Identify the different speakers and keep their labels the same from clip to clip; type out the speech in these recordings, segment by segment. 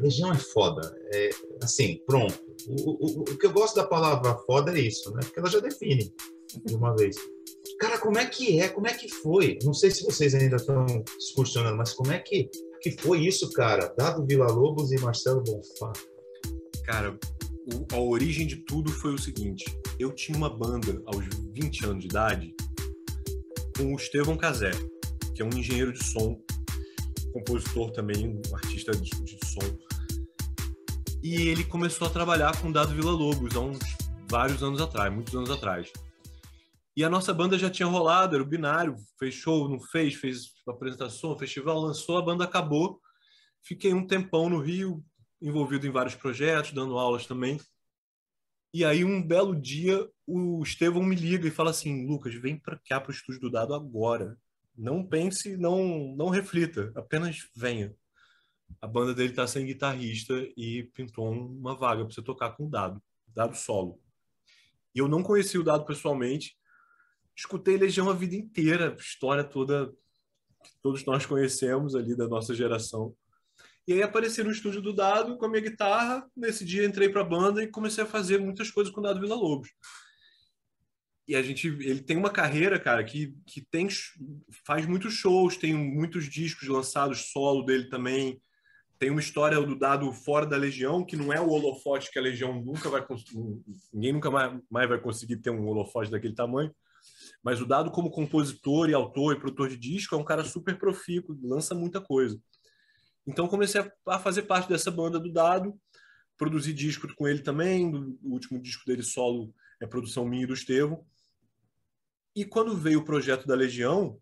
Speaker 1: Legião é foda. É, assim, pronto. O, o, o que eu gosto da palavra foda é isso, né? Porque ela já define de uma vez. Cara, como é que é? Como é que foi? Não sei se vocês ainda estão excursionando, mas como é que, que foi isso, cara? Dado Vila Lobos e Marcelo Bonfá.
Speaker 2: Cara, o, a origem de tudo foi o seguinte: eu tinha uma banda aos 20 anos de idade com o Estevão Casé, que é um engenheiro de som, compositor também, um artista de, de som. E ele começou a trabalhar com Dado Vila Lobos há uns vários anos atrás, muitos anos atrás. E a nossa banda já tinha rolado, era o binário, fez show, não fez, fez apresentação, festival, lançou, a banda acabou. Fiquei um tempão no Rio, envolvido em vários projetos, dando aulas também. E aí, um belo dia, o Estevão me liga e fala assim: Lucas, vem para cá, para o estúdio do Dado agora. Não pense, não, não reflita, apenas venha. A banda dele está sem guitarrista e pintou uma vaga para você tocar com o Dado, Dado solo. E eu não conheci o Dado pessoalmente, escutei Legião a vida inteira, história toda que todos nós conhecemos ali da nossa geração. E aí apareci no estúdio do Dado com a minha guitarra. Nesse dia entrei para a banda e comecei a fazer muitas coisas com o Dado Vila Lobos. E a gente, ele tem uma carreira, cara, que, que tem faz muitos shows, tem muitos discos lançados solo dele também. Tem uma história do Dado fora da Legião, que não é o holofote que a Legião nunca vai conseguir, ninguém nunca mais, vai conseguir ter um holofote daquele tamanho mas o Dado, como compositor e autor e produtor de disco, é um cara super profícuo, lança muita coisa. Então comecei a fazer parte dessa banda do Dado, produzi disco com ele também, o último disco dele solo é produção minha e do Estevão. E quando veio o projeto da Legião,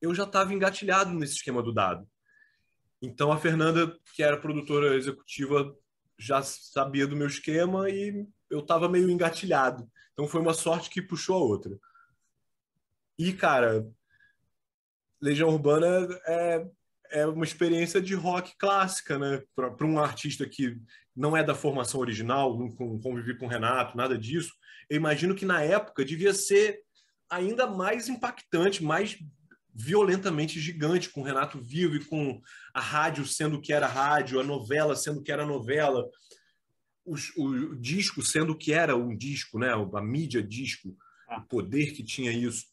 Speaker 2: eu já estava engatilhado nesse esquema do Dado. Então a Fernanda, que era produtora executiva, já sabia do meu esquema e eu estava meio engatilhado. Então foi uma sorte que puxou a outra. E, cara, Legião Urbana é, é uma experiência de rock clássica, né? Para um artista que não é da formação original, não convivi com o Renato, nada disso. Eu imagino que na época devia ser ainda mais impactante, mais violentamente gigante, com o Renato vivo e com a rádio sendo o que era rádio, a novela sendo o que era novela, o, o disco sendo o que era um disco, né? A mídia disco, o poder que tinha isso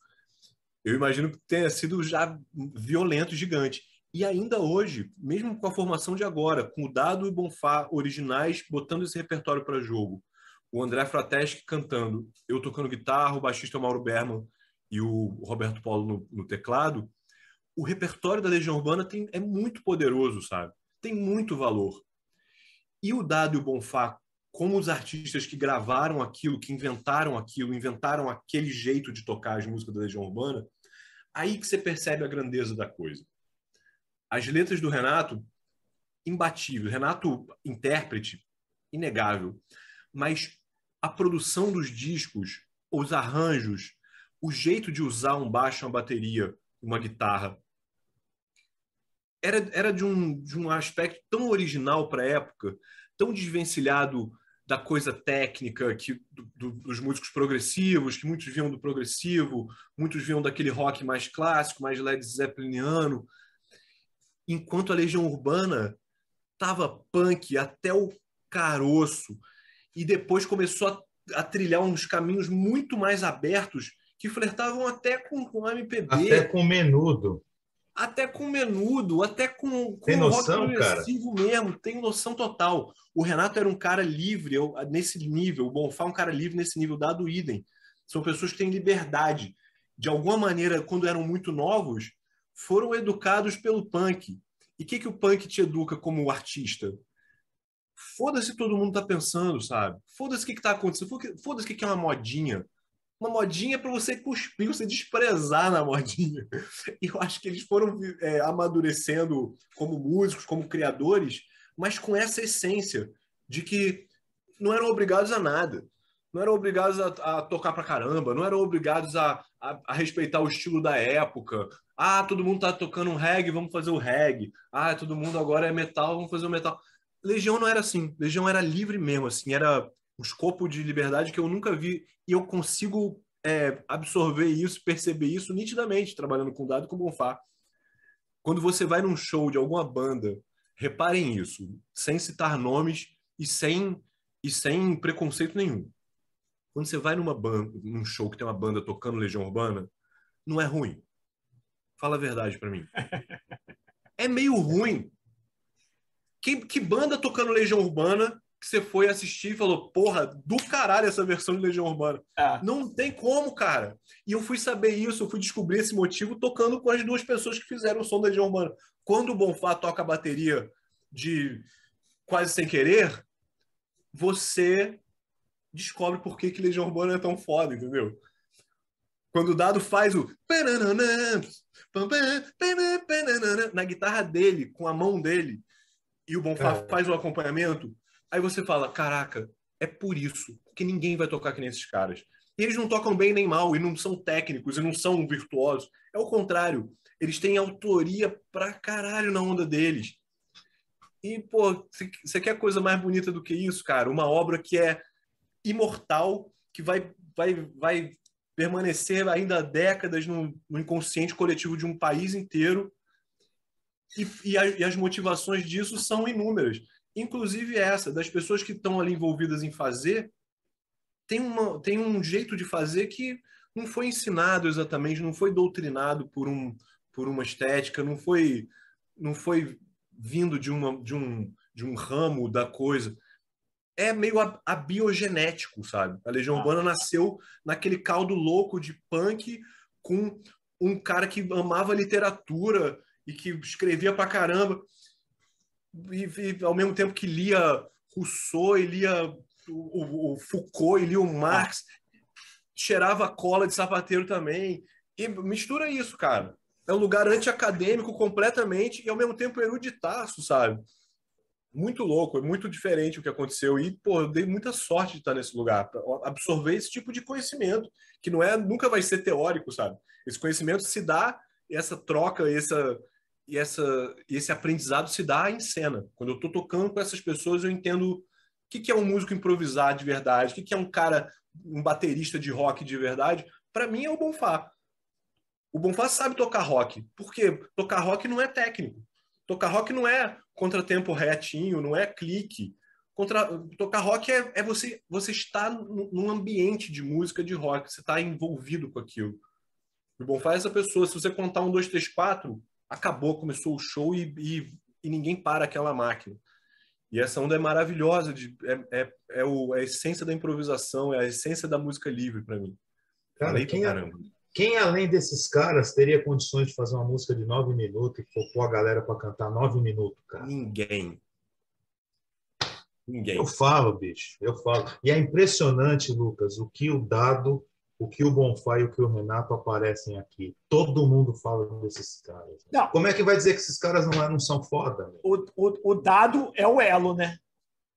Speaker 2: eu imagino que tenha sido já violento, gigante. E ainda hoje, mesmo com a formação de agora, com o Dado e o Bonfá originais botando esse repertório para jogo, o André Frateschi cantando, eu tocando guitarra, o baixista Mauro Berman e o Roberto Paulo no, no teclado, o repertório da Legião Urbana tem, é muito poderoso, sabe? Tem muito valor. E o Dado e o Bonfá, como os artistas que gravaram aquilo, que inventaram aquilo, inventaram aquele jeito de tocar as músicas da Legião Urbana, Aí que você percebe a grandeza da coisa. As letras do Renato, imbatível. Renato, intérprete, inegável. Mas a produção dos discos, os arranjos, o jeito de usar um baixo, uma bateria, uma guitarra, era, era de, um, de um aspecto tão original para a época, tão desvencilhado da coisa técnica que do, do, dos músicos progressivos, que muitos viam do progressivo, muitos viam daquele rock mais clássico, mais Led Zeppeliniano, enquanto a Legião Urbana tava punk até o caroço e depois começou a, a trilhar uns caminhos muito mais abertos que flertavam até com, com MPB.
Speaker 1: Até com menudo
Speaker 2: até com menudo, até com, com
Speaker 1: tem noção, rock
Speaker 2: progressivo cara? mesmo, tem noção total. O Renato era um cara livre eu, nesse nível, o Bonfá é um cara livre nesse nível, dado o idem. São pessoas que têm liberdade. De alguma maneira, quando eram muito novos, foram educados pelo punk. E o que, que o punk te educa como artista? Foda-se todo mundo tá pensando, sabe? Foda-se o que, que tá acontecendo. Foda-se o que, que é uma modinha uma modinha para você cuspir, você desprezar na modinha. E eu acho que eles foram é, amadurecendo como músicos, como criadores, mas com essa essência de que não eram obrigados a nada. Não eram obrigados a, a tocar pra caramba, não eram obrigados a, a, a, respeitar o estilo da época. Ah, todo mundo tá tocando um reggae, vamos fazer o reggae. Ah, todo mundo agora é metal, vamos fazer o metal. Legião não era assim. Legião era livre mesmo, assim, era um escopo de liberdade que eu nunca vi e eu consigo é, absorver isso, perceber isso nitidamente trabalhando com dado com Bonfá. Quando você vai num show de alguma banda reparem isso, sem citar nomes e sem, e sem preconceito nenhum. Quando você vai numa banda, num show que tem uma banda tocando Legião Urbana, não é ruim. Fala a verdade para mim. É meio ruim. Que, que banda tocando Legião Urbana que você foi assistir e falou, porra, do caralho essa versão de Legião Urbana. É. Não tem como, cara. E eu fui saber isso, eu fui descobrir esse motivo tocando com as duas pessoas que fizeram o som da Legião Urbana. Quando o Bonfá toca a bateria de Quase Sem Querer, você descobre por que, que Legião Urbana é tão foda, entendeu? Quando o Dado faz o na guitarra dele, com a mão dele, e o Bonfá é. faz o acompanhamento, Aí você fala, caraca, é por isso que ninguém vai tocar que nem esses caras. E eles não tocam bem nem mal, e não são técnicos, e não são virtuosos. É o contrário. Eles têm autoria pra caralho na onda deles. E, pô, você quer coisa mais bonita do que isso, cara? Uma obra que é imortal, que vai, vai, vai permanecer ainda décadas no, no inconsciente coletivo de um país inteiro. E, e, a, e as motivações disso são inúmeras inclusive essa, das pessoas que estão ali envolvidas em fazer, tem, uma, tem um jeito de fazer que não foi ensinado exatamente, não foi doutrinado por, um, por uma estética, não foi, não foi vindo de, uma, de, um, de um ramo da coisa. É meio abiogenético, sabe? A Legião ah. Urbana nasceu naquele caldo louco de punk com um cara que amava literatura e que escrevia pra caramba e, e, ao mesmo tempo que lia Rousseau e lia o, o, Foucault e lia o Marx, cheirava cola de sapateiro também. E mistura isso, cara. É um lugar anti-acadêmico completamente e ao mesmo tempo eruditaço, sabe? Muito louco, é muito diferente o que aconteceu. E, pô, eu dei muita sorte de estar nesse lugar, absorver esse tipo de conhecimento, que não é, nunca vai ser teórico, sabe? Esse conhecimento se dá, essa troca, essa, e essa, esse aprendizado se dá em cena. Quando eu estou tocando com essas pessoas, eu entendo o que, que é um músico improvisar de verdade, o que, que é um cara, um baterista de rock de verdade. Para mim é o Bonfá. O Bonfá sabe tocar rock. Por quê? Tocar rock não é técnico. Tocar rock não é contratempo retinho, não é clique. Contra... Tocar rock é, é você, você estar num ambiente de música de rock, você está envolvido com aquilo. O Bonfá é essa pessoa. Se você contar um, dois, três, quatro, acabou, começou o show e, e, e ninguém para aquela máquina. E essa onda é maravilhosa, de, é, é, é, o, é a essência da improvisação, é a essência da música livre para mim.
Speaker 1: Cara, quem, quem além desses caras teria condições de fazer uma música de nove minutos e pôr a galera para cantar nove minutos, cara?
Speaker 2: Ninguém. Ninguém.
Speaker 1: Eu falo, bicho, eu falo. E é impressionante, Lucas, o que o dado o que o Bonfá e o que o Renato aparecem aqui. Todo mundo fala desses caras. Não. Como é que vai dizer que esses caras não, não são foda?
Speaker 3: O, o, o, dado é o elo, né?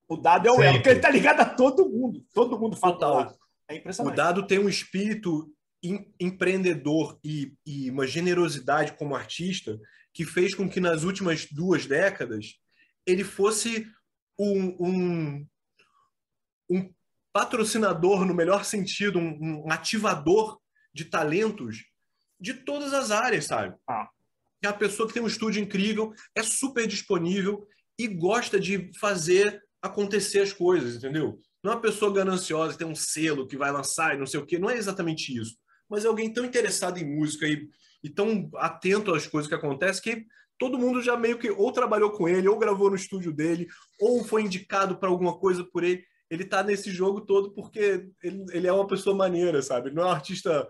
Speaker 3: O dado é o Sempre. elo, porque ele tá ligado a todo mundo. Todo mundo fala Total. É impressionante.
Speaker 2: O dado tem um espírito em, empreendedor e, e uma generosidade como artista que fez com que nas últimas duas décadas ele fosse um, um, um patrocinador no melhor sentido, um, um ativador de talentos de todas as áreas, sabe? Ah. É a pessoa que tem um estúdio incrível, é super disponível e gosta de fazer acontecer as coisas, entendeu? Não é uma pessoa gananciosa, tem um selo que vai lançar e não sei o quê, não é exatamente isso. Mas é alguém tão interessado em música e, e tão atento às coisas que acontecem que todo mundo já meio que ou trabalhou com ele, ou gravou no estúdio dele, ou foi indicado para alguma coisa por ele ele tá nesse jogo todo porque ele, ele é uma pessoa maneira, sabe? Ele não é um artista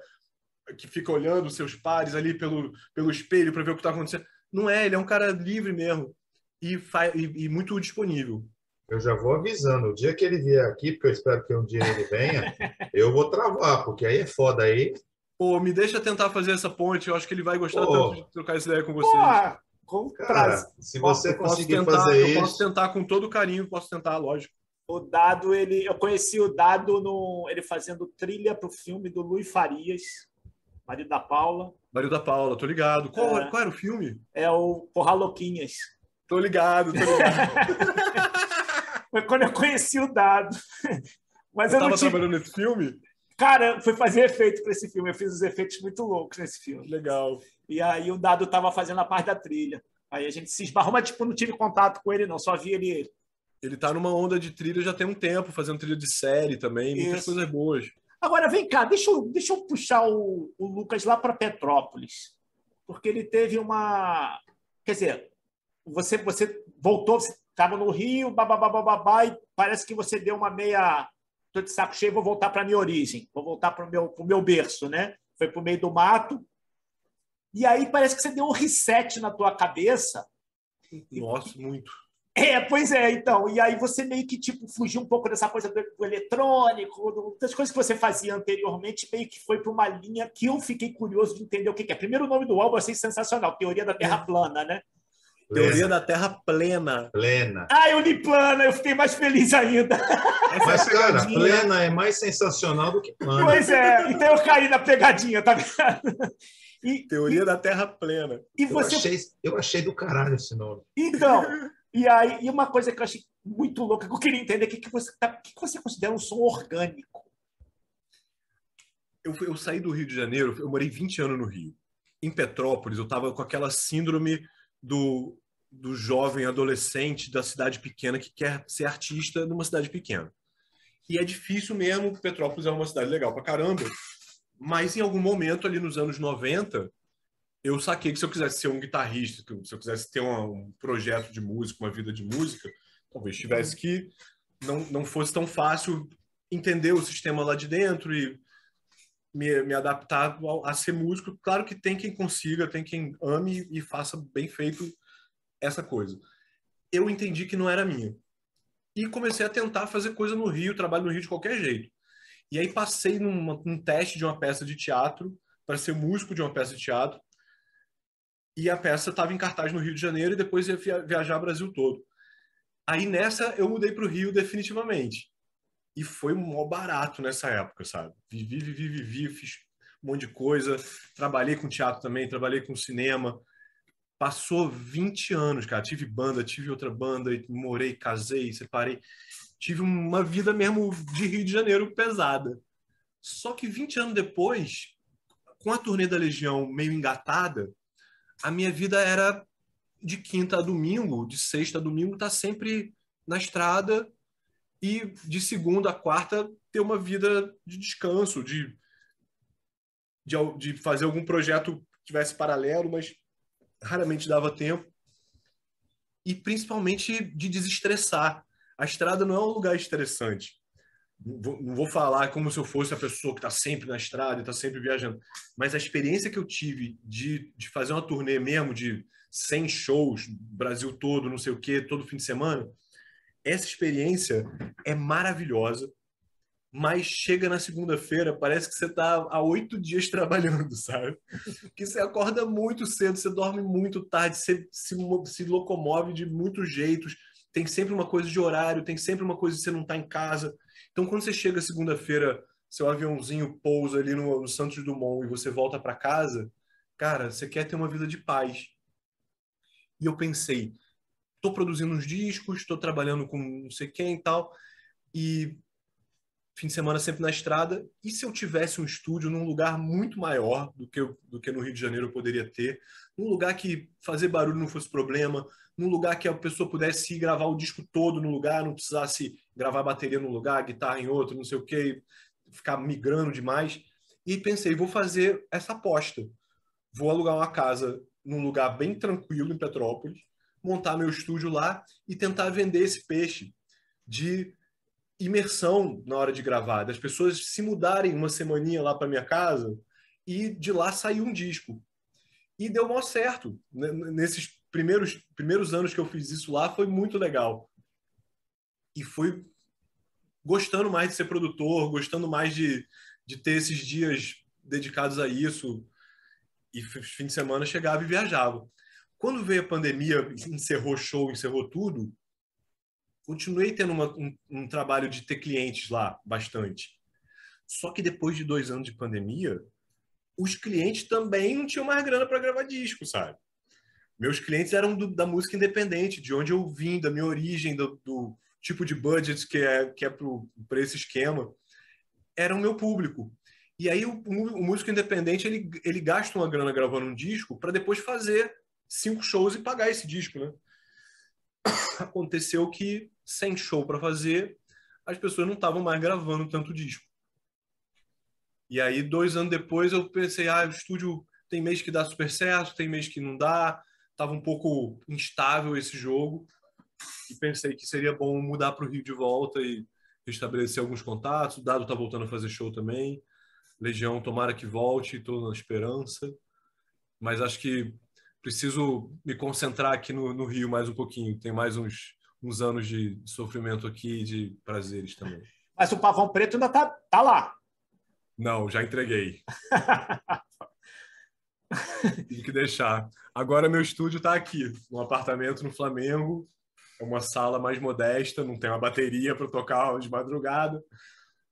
Speaker 2: que fica olhando seus pares ali pelo, pelo espelho para ver o que está acontecendo. Não é, ele é um cara livre mesmo e, e, e, muito disponível.
Speaker 1: Eu já vou avisando, o dia que ele vier aqui, porque eu espero que um dia ele venha, eu vou travar, porque aí é foda aí.
Speaker 2: Pô, me deixa tentar fazer essa ponte, eu acho que ele vai gostar Pô. tanto de trocar essa ideia com vocês.
Speaker 1: Pô, cara, se você posso, conseguir tentar, fazer eu isso...
Speaker 2: Eu posso tentar com todo carinho, posso tentar, lógico
Speaker 3: o Dado, ele, eu conheci o Dado no, ele fazendo trilha para o filme do Luiz Farias, marido da Paula.
Speaker 2: Marido da Paula, tô ligado. Qual, é, qual era o filme?
Speaker 3: É o Porra Louquinhas.
Speaker 2: Tô ligado, tô ligado.
Speaker 3: Foi quando eu conheci o Dado.
Speaker 2: Mas eu, eu tava tive... trabalhando nesse filme?
Speaker 3: Cara, foi fazer efeito para esse filme. Eu fiz os efeitos muito loucos nesse filme.
Speaker 2: Legal.
Speaker 3: E aí o Dado tava fazendo a parte da trilha. Aí a gente se esbarrou, mas tipo, não tive contato com ele, não. Só vi ele.
Speaker 2: Ele tá numa onda de trilha já tem um tempo, fazendo trilha de série também, muitas
Speaker 3: Isso.
Speaker 2: coisas boas.
Speaker 3: Agora, vem cá, deixa eu, deixa eu puxar o, o Lucas lá para Petrópolis. Porque ele teve uma. Quer dizer, você, você voltou, você estava no Rio, babá, babá, e parece que você deu uma meia. Tô de saco cheio, vou voltar para minha origem, vou voltar para o meu, pro meu berço, né? Foi para o meio do mato. E aí parece que você deu um reset na tua cabeça.
Speaker 2: Nossa, muito.
Speaker 3: É, pois é, então. E aí você meio que tipo fugiu um pouco dessa coisa do, do eletrônico, do- das coisas que você fazia anteriormente, meio que foi para uma linha que eu fiquei curioso de entender o que que é. Primeiro o nome do álbum eu achei sensacional, Teoria da Terra Plana, né?
Speaker 2: Teoria da Terra plena.
Speaker 1: Plena.
Speaker 3: Ah, eu li plana, eu fiquei mais feliz ainda.
Speaker 1: Mas,
Speaker 2: é
Speaker 1: cara, plena é mais sensacional do que plana.
Speaker 3: Pois é, então eu caí na pegadinha, tá vendo? E,
Speaker 2: Teoria da Terra plena.
Speaker 3: e
Speaker 1: Eu
Speaker 3: você
Speaker 1: achei, eu achei do caralho esse nome.
Speaker 3: Então, e aí, e uma coisa que eu achei muito louca, que eu queria entender, o que, que, você, tá, que, que você considera um som orgânico?
Speaker 2: Eu, eu saí do Rio de Janeiro, eu morei 20 anos no Rio. Em Petrópolis, eu estava com aquela síndrome do, do jovem adolescente da cidade pequena que quer ser artista numa cidade pequena. E é difícil mesmo, Petrópolis é uma cidade legal pra caramba, mas em algum momento ali nos anos 90, eu saquei que se eu quisesse ser um guitarrista, se eu quisesse ter uma- um projeto de música, uma vida de música, talvez tivesse que não, não fosse tão fácil entender o sistema lá de dentro e me, me adaptar ao- a ser músico. Claro que tem quem consiga, tem quem ame e faça bem feito essa coisa. Eu entendi que não era minha. E comecei a tentar fazer coisa no Rio, trabalho no Rio de qualquer jeito. E aí passei numa- num teste de uma peça de teatro para ser músico de uma peça de teatro. E a peça estava em cartaz no Rio de Janeiro e depois ia via- viajar Brasil todo. Aí nessa eu mudei para o Rio definitivamente. E foi mó barato nessa época, sabe? Vivi, vivi, vivi, fiz um monte de coisa. Trabalhei com teatro também, trabalhei com cinema. Passou 20 anos, cara. Tive banda, tive outra banda, morei, casei, separei. Tive uma vida mesmo de Rio de Janeiro pesada. Só que 20 anos depois, com a turnê da Legião meio engatada, a minha vida era de quinta a domingo, de sexta a domingo, tá sempre na estrada e de segunda a quarta ter uma vida de descanso, de, de, de fazer algum projeto que tivesse paralelo, mas raramente dava tempo. E principalmente de desestressar. A estrada não é um lugar estressante. Não vou, falar como se eu fosse a pessoa que está sempre na estrada está sempre viajando. Mas a experiência que eu tive de, de fazer uma turnê mesmo, de 100 shows, Brasil todo, não sei o quê, todo fim de semana, essa experiência é maravilhosa, mas chega na segunda-feira, parece que você está há oito dias trabalhando, sabe? Que você acorda muito cedo, você dorme muito tarde, você se, se locomove de muitos jeitos, tem sempre uma coisa de horário, tem sempre uma coisa de você não estar em casa. Então, quando você chega segunda-feira, seu aviãozinho pousa ali no, no Santos Dumont e você volta para casa, cara, você quer ter uma vida de paz. E eu pensei, estou produzindo uns discos, estou trabalhando com não sei quem e tal, e fim de semana sempre na estrada. E se eu tivesse um estúdio num lugar muito maior do que, do que no Rio de Janeiro eu poderia ter, num lugar que fazer barulho não fosse problema, num lugar que a pessoa pudesse ir gravar o disco todo no lugar, não precisasse gravar bateria num lugar, guitarra em outro, não sei o quê, ficar migrando demais. E pensei, vou fazer essa aposta. Vou alugar uma casa num lugar bem tranquilo em Petrópolis, montar meu estúdio lá e tentar vender esse peixe de imersão na hora de gravar, das pessoas se mudarem uma semaninha lá para minha casa e de lá sair um disco. E deu mó certo. N- Nesses primeiros, primeiros anos que eu fiz isso lá, foi muito legal. E fui gostando mais de ser produtor, gostando mais de, de ter esses dias dedicados a isso. E fim de semana chegava e viajava. Quando veio a pandemia, encerrou show, encerrou tudo, continuei tendo uma- um, um trabalho de ter clientes lá, bastante. Só que depois de dois anos de pandemia, os clientes também não tinham mais grana para gravar disco, sabe? Meus clientes eram do- da música independente, de onde eu vim, da minha origem, do, do tipo de budget que é, que é para esse esquema. Era o meu público. E aí o, o músico independente, ele, ele gasta uma grana gravando um disco para depois fazer cinco shows e pagar esse disco, né? Aconteceu que, sem show para fazer, as pessoas não estavam mais gravando tanto disco. E aí, dois anos depois, eu pensei, ah, o estúdio tem mês que dá super certo, tem mês que não dá. Tava um pouco instável esse jogo. E pensei que seria bom mudar para o Rio de volta e restabelecer alguns contatos. O Dado tá voltando a fazer show também. Legião, tomara que volte, estou na esperança. Mas acho que preciso me concentrar aqui no, no Rio mais um pouquinho. Tem mais uns, uns anos de sofrimento aqui e de prazeres também.
Speaker 3: Mas o Pavão Preto ainda tá, tá lá.
Speaker 2: Não, já entreguei. Tive que deixar. Agora meu estúdio está aqui, num apartamento no Flamengo. É uma sala mais modesta, não tem uma bateria para tocar de madrugada,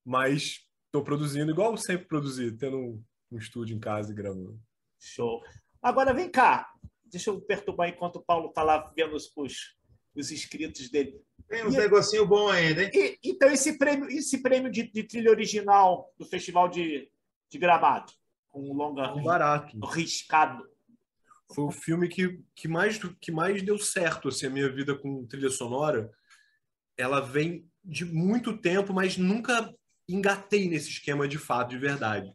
Speaker 2: mas estou produzindo igual sempre produzi, tendo um, um estúdio em casa e gravando.
Speaker 3: Show. Agora vem cá, deixa eu perturbar enquanto o Paulo está lá vendo os, os, os inscritos dele.
Speaker 1: Tem e, negocinho bom ainda, hein?
Speaker 3: E, então, esse prêmio, esse prêmio de, de, trilha original do Festival de, de Gramado, com um longa
Speaker 2: um barato.
Speaker 3: riscado.
Speaker 2: Foi o filme que, que, mais, que mais deu certo assim, a minha vida com trilha sonora. Ela vem de muito tempo, mas nunca engatei nesse esquema de fato, de verdade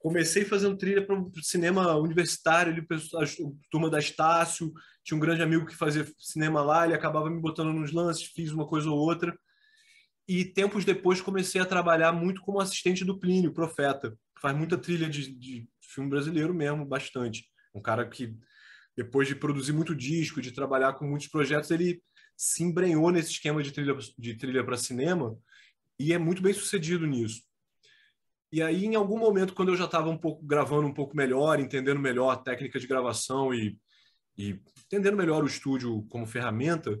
Speaker 2: comecei fazendo trilha para o cinema universitário, ali, a turma da Estácio, tinha um grande amigo que fazia cinema lá, ele acabava me botando nos lances, fiz uma coisa ou outra. E tempos depois comecei a trabalhar muito como assistente do Plínio, Profeta, faz muita trilha de, de filme brasileiro mesmo, bastante. Um cara que, depois de produzir muito disco, de trabalhar com muitos projetos, ele se embrenhou nesse esquema de trilha de trilha para cinema e é muito bem sucedido nisso. E aí, em algum momento, quando eu já estava um pouco gravando um pouco melhor, entendendo melhor a técnica de gravação e, e entendendo melhor o estúdio como ferramenta,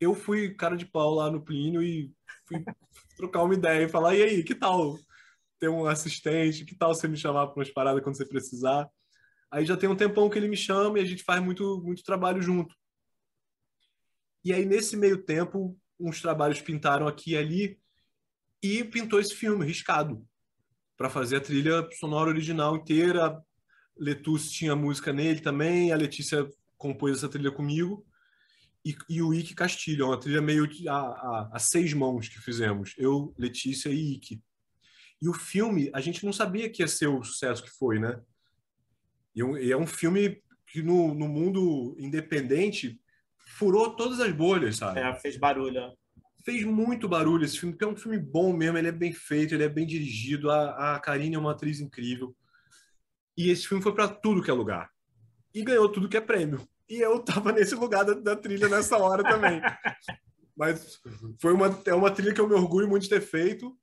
Speaker 2: eu fui cara de pau lá no Plínio e fui trocar uma ideia e falar: e aí, que tal ter um assistente? Que tal você me chamar para umas paradas quando você precisar? Aí já tem um tempão que ele me chama e a gente faz muito, muito trabalho junto. E aí, nesse meio tempo, uns trabalhos pintaram aqui e ali e pintou esse filme, Riscado para fazer a trilha sonora original inteira. Letus tinha música nele também, a Letícia compôs essa trilha comigo. E, e o Ike Castilho, uma trilha meio a, a, a, seis mãos que fizemos, eu, Letícia e Ike. E o filme, a gente não sabia que ia ser o sucesso que foi, né? E, e é um filme que no, no mundo independente furou todas as bolhas, sabe?
Speaker 3: É, fez barulho
Speaker 2: fez muito barulho esse filme, porque é um filme bom mesmo, ele é bem feito, ele é bem dirigido, a, a Karine é uma atriz incrível. E esse filme foi para tudo que é lugar. E ganhou tudo que é prêmio. E eu tava nesse lugar da, da trilha nessa hora também. mas foi uma, é uma trilha que eu me orgulho muito de ter feito,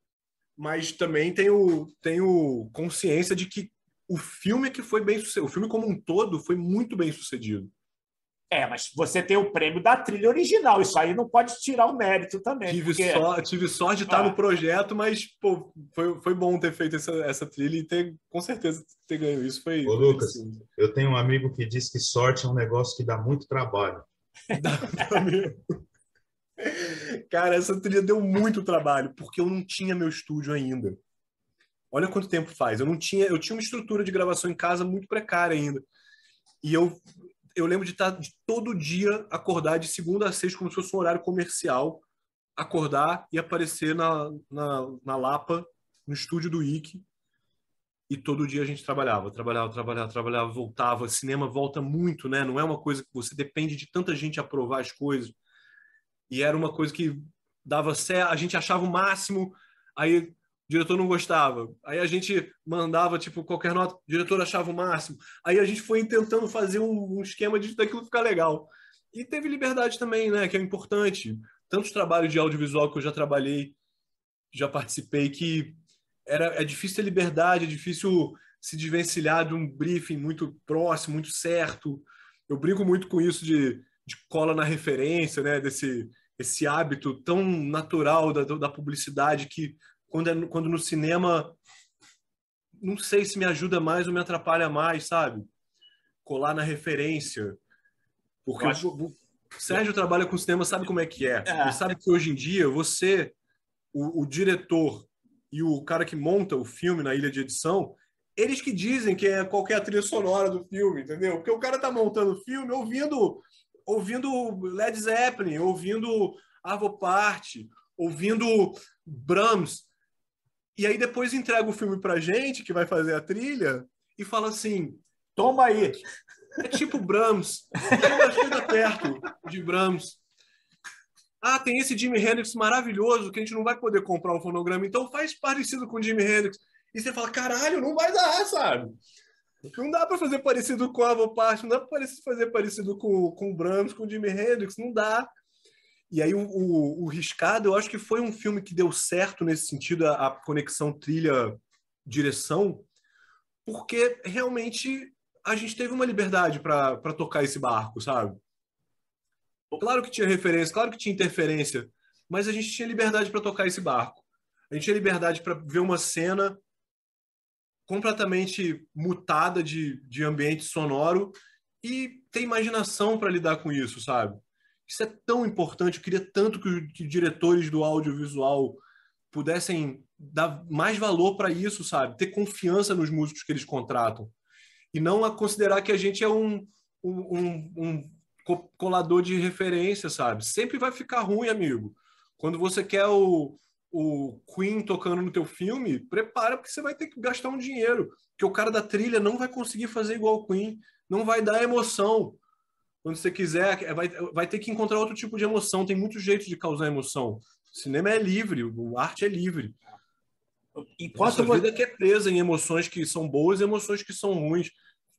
Speaker 2: mas também tenho, tenho consciência de que o filme que foi bem sucedido, o filme como um todo foi muito bem sucedido.
Speaker 3: É, mas você tem o prêmio da trilha original, isso aí não pode tirar o mérito também.
Speaker 2: Tive, porque... só, tive sorte de estar ah. no projeto, mas pô, foi, foi bom ter feito essa, essa trilha e ter, com certeza ter ganho isso. Foi,
Speaker 1: Ô, Lucas, assim. eu tenho um amigo que diz que sorte é um negócio que dá muito trabalho.
Speaker 2: Dá, dá mesmo. Cara, essa trilha deu muito trabalho, porque eu não tinha meu estúdio ainda. Olha quanto tempo faz. Eu não tinha, eu tinha uma estrutura de gravação em casa muito precária ainda. E eu eu lembro de estar de todo dia acordar de segunda a sexta, como se fosse um horário comercial, acordar e aparecer na, na, na Lapa, no estúdio do IC. E todo dia a gente trabalhava, trabalhava, trabalhava, trabalhava, voltava. Cinema volta muito, né? Não é uma coisa que você depende de tanta gente aprovar as coisas. E era uma coisa que dava certo, a gente achava o máximo, aí o diretor não gostava. Aí a gente mandava, tipo, qualquer nota, o diretor achava o máximo. Aí a gente foi tentando fazer um, um esquema de daquilo ficar legal. E teve liberdade também, né, que é importante. Tantos trabalhos de audiovisual que eu já trabalhei, já participei, que era, é difícil ter liberdade, é difícil se desvencilhar de um briefing muito próximo, muito certo. Eu brinco muito com isso de, de cola na referência, né, desse esse hábito tão natural da, da publicidade que quando, é, quando no cinema não sei se me ajuda mais ou me atrapalha mais, sabe? Colar na referência. Porque acho... o, o Sérgio trabalha com cinema, sabe como é que é. é. Ele sabe que hoje em dia você, o, o, diretor e o cara que monta o filme na ilha de edição, eles que dizem que é qualquer trilha sonora do filme, entendeu? Porque o cara tá montando o filme ouvindo ouvindo Led Zeppelin, ouvindo Arvo Part, ouvindo Brahms. E aí depois entrega o filme pra gente, que vai fazer a trilha, e fala assim:
Speaker 3: toma aí.
Speaker 2: É tipo Brahms. Chega, perto de Brahms. Ah, tem esse Jimi Hendrix maravilhoso que a gente não vai poder comprar o um fonograma, então faz parecido com o Jimi Hendrix. E você fala, caralho, não vai dar, sabe? Não dá para fazer parecido com a Avo Part, não dá para fazer parecido com, com o Brahms, com o Jimi Hendrix, não dá. E aí o, o, o, Riscado, eu acho que foi um filme que deu certo nesse sentido, a, a conexão trilha-direção, porque realmente a gente teve uma liberdade para tocar esse barco, sabe? Claro que tinha referência, claro que tinha interferência, mas a gente tinha liberdade para tocar esse barco. A gente tinha liberdade para ver uma cena completamente mutada de, de ambiente sonoro e ter imaginação para lidar com isso, sabe? Isso é tão importante. Eu queria tanto que os diretores do audiovisual pudessem dar mais valor para isso, sabe? Ter confiança nos músicos que eles contratam. E não a considerar que a gente é um, um, um colador de referência, sabe? Sempre vai ficar ruim, amigo. Quando você quer o, o Queen tocando no teu filme, prepara porque você vai ter que gastar um dinheiro, porque o cara da trilha não vai conseguir fazer igual o Queen, não vai dar emoção. Quando você quiser, é, vai, vai ter que encontrar outro tipo de emoção. Tem muitos jeitos de causar emoção. O cinema é livre, a arte é livre. Enquanto a vida que é presa em emoções que são boas e emoções que são ruins,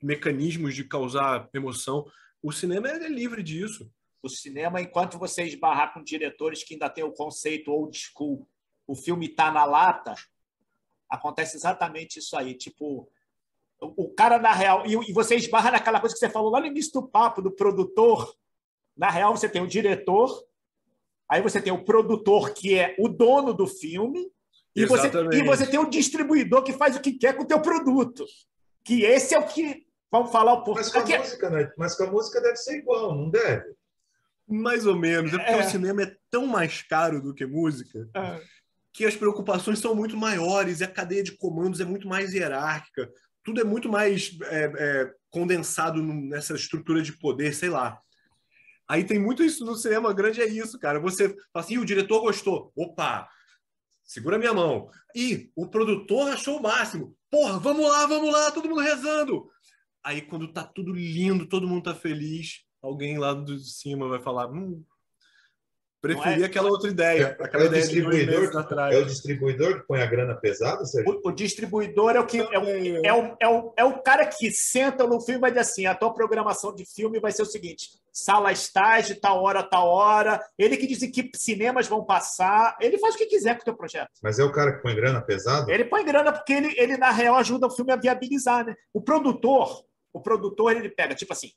Speaker 2: mecanismos de causar emoção. O cinema é livre disso.
Speaker 3: O cinema, enquanto você esbarrar com diretores que ainda têm o conceito old school, o filme tá na lata, acontece exatamente isso aí. Tipo, o cara, na real, e você esbarra naquela coisa que você falou lá no início do papo, do produtor. Na real, você tem o diretor, aí você tem o produtor, que é o dono do filme, e você, e você tem o distribuidor que faz o que quer com o teu produto. Que esse é o que. Vamos falar um pouco.
Speaker 1: Mas com, a música, né? Mas com a música deve ser igual, não deve?
Speaker 2: Mais ou menos. É porque é. o cinema é tão mais caro do que música é. Que as preocupações são muito maiores e a cadeia de comandos é muito mais hierárquica. Tudo é muito mais é, é condensado nessa estrutura de poder, sei lá. Aí tem muito isso no cinema grande, é isso, cara. Você fala assim, o diretor gostou. Opa, segura minha mão. E o produtor achou o máximo. Porra, vamos lá, vamos lá, todo mundo rezando. Aí quando tá tudo lindo, todo mundo tá feliz, alguém lá de cima vai falar, hum, preferi é, aquela outra ideia,
Speaker 1: é,
Speaker 2: aquela
Speaker 1: é
Speaker 2: ideia
Speaker 1: distribuidor, de atrás. É o distribuidor que põe a grana pesada,
Speaker 3: Sérgio? O, o distribuidor é o que é o, é, o, é, o, é o cara que senta no filme e vai dizer assim, a tua programação de filme vai ser o seguinte, sala estágio, tal hora, tal hora, ele que diz em que cinemas vão passar, ele faz o que quiser com o teu projeto.
Speaker 1: Mas é o cara que põe grana pesada?
Speaker 3: Ele põe grana porque ele, ele na real, ajuda o filme a viabilizar, né? O produtor, o produtor, ele pega, tipo assim,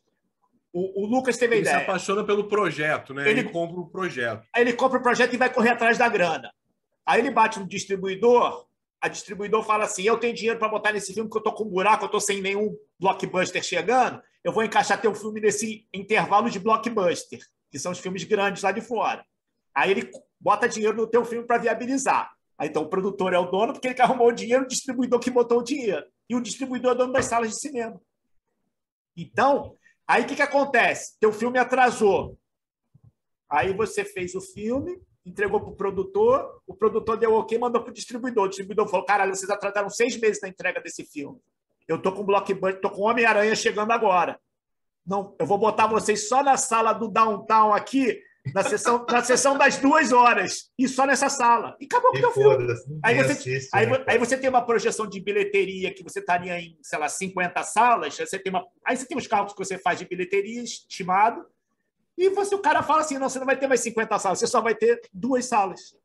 Speaker 3: o, o Lucas teve a
Speaker 2: ele
Speaker 3: ideia.
Speaker 2: Ele se apaixona pelo projeto, né? Ele, ele compra o projeto.
Speaker 3: Aí ele compra o projeto e vai correr atrás da grana. Aí ele bate no distribuidor, a distribuidor fala assim: eu tenho dinheiro para botar nesse filme, que eu tô com um buraco, eu tô sem nenhum blockbuster chegando, eu vou encaixar teu filme nesse intervalo de blockbuster, que são os filmes grandes lá de fora. Aí ele bota dinheiro no teu filme para viabilizar. Aí, então o produtor é o dono porque ele que arrumou o dinheiro, o distribuidor que botou o dinheiro. E o distribuidor é o dono das salas de cinema. Então, aí o que, que acontece? Teu filme atrasou. Aí você fez o filme, entregou para o produtor, o produtor deu ok, mandou para o distribuidor. O distribuidor falou: caralho, vocês atrasaram seis meses na entrega desse filme. Eu tô com Blockbuster, tô com Homem-Aranha chegando agora. Não, eu vou botar vocês só na sala do downtown aqui, na sessão, na sessão das duas horas, e só nessa sala. E acabou com o filme. Aí você, assiste, aí, né, aí, você tem uma projeção de bilheteria que você estaria em, sei lá, 50 salas, você tem uma, aí você tem os cálculos que você faz de bilheteria estimado, e você, o cara fala assim: não, você não vai ter mais 50 salas, você só vai ter duas salas.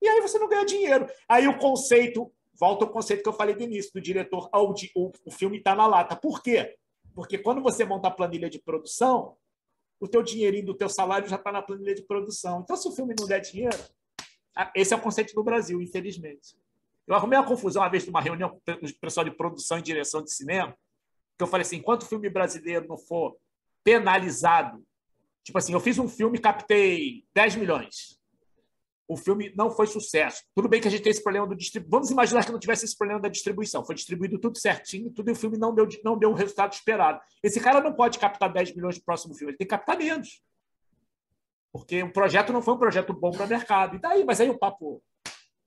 Speaker 3: E aí você não ganha dinheiro. Aí o conceito, volta ao conceito que eu falei do início, do diretor, o, o filme está na lata. Por quê? Porque quando você monta a planilha de produção, o teu dinheirinho do teu salário já está na planilha de produção. Então, se o filme não der dinheiro, esse é o conceito do Brasil, infelizmente. Eu arrumei uma confusão uma vez numa reunião com o pessoal de produção e direção de cinema, que eu falei assim, enquanto o filme brasileiro não for penalizado, tipo assim, eu fiz um filme, captei 10 milhões. O filme não foi sucesso. Tudo bem que a gente tem esse problema do distribuição. Vamos imaginar que não tivesse esse problema da distribuição. Foi distribuído tudo certinho, tudo e o filme não deu, não deu o resultado esperado. Esse cara não pode captar 10 milhões no próximo filme, ele tem que captar menos. Porque o projeto não foi um projeto bom para o mercado. E daí? Mas aí o papo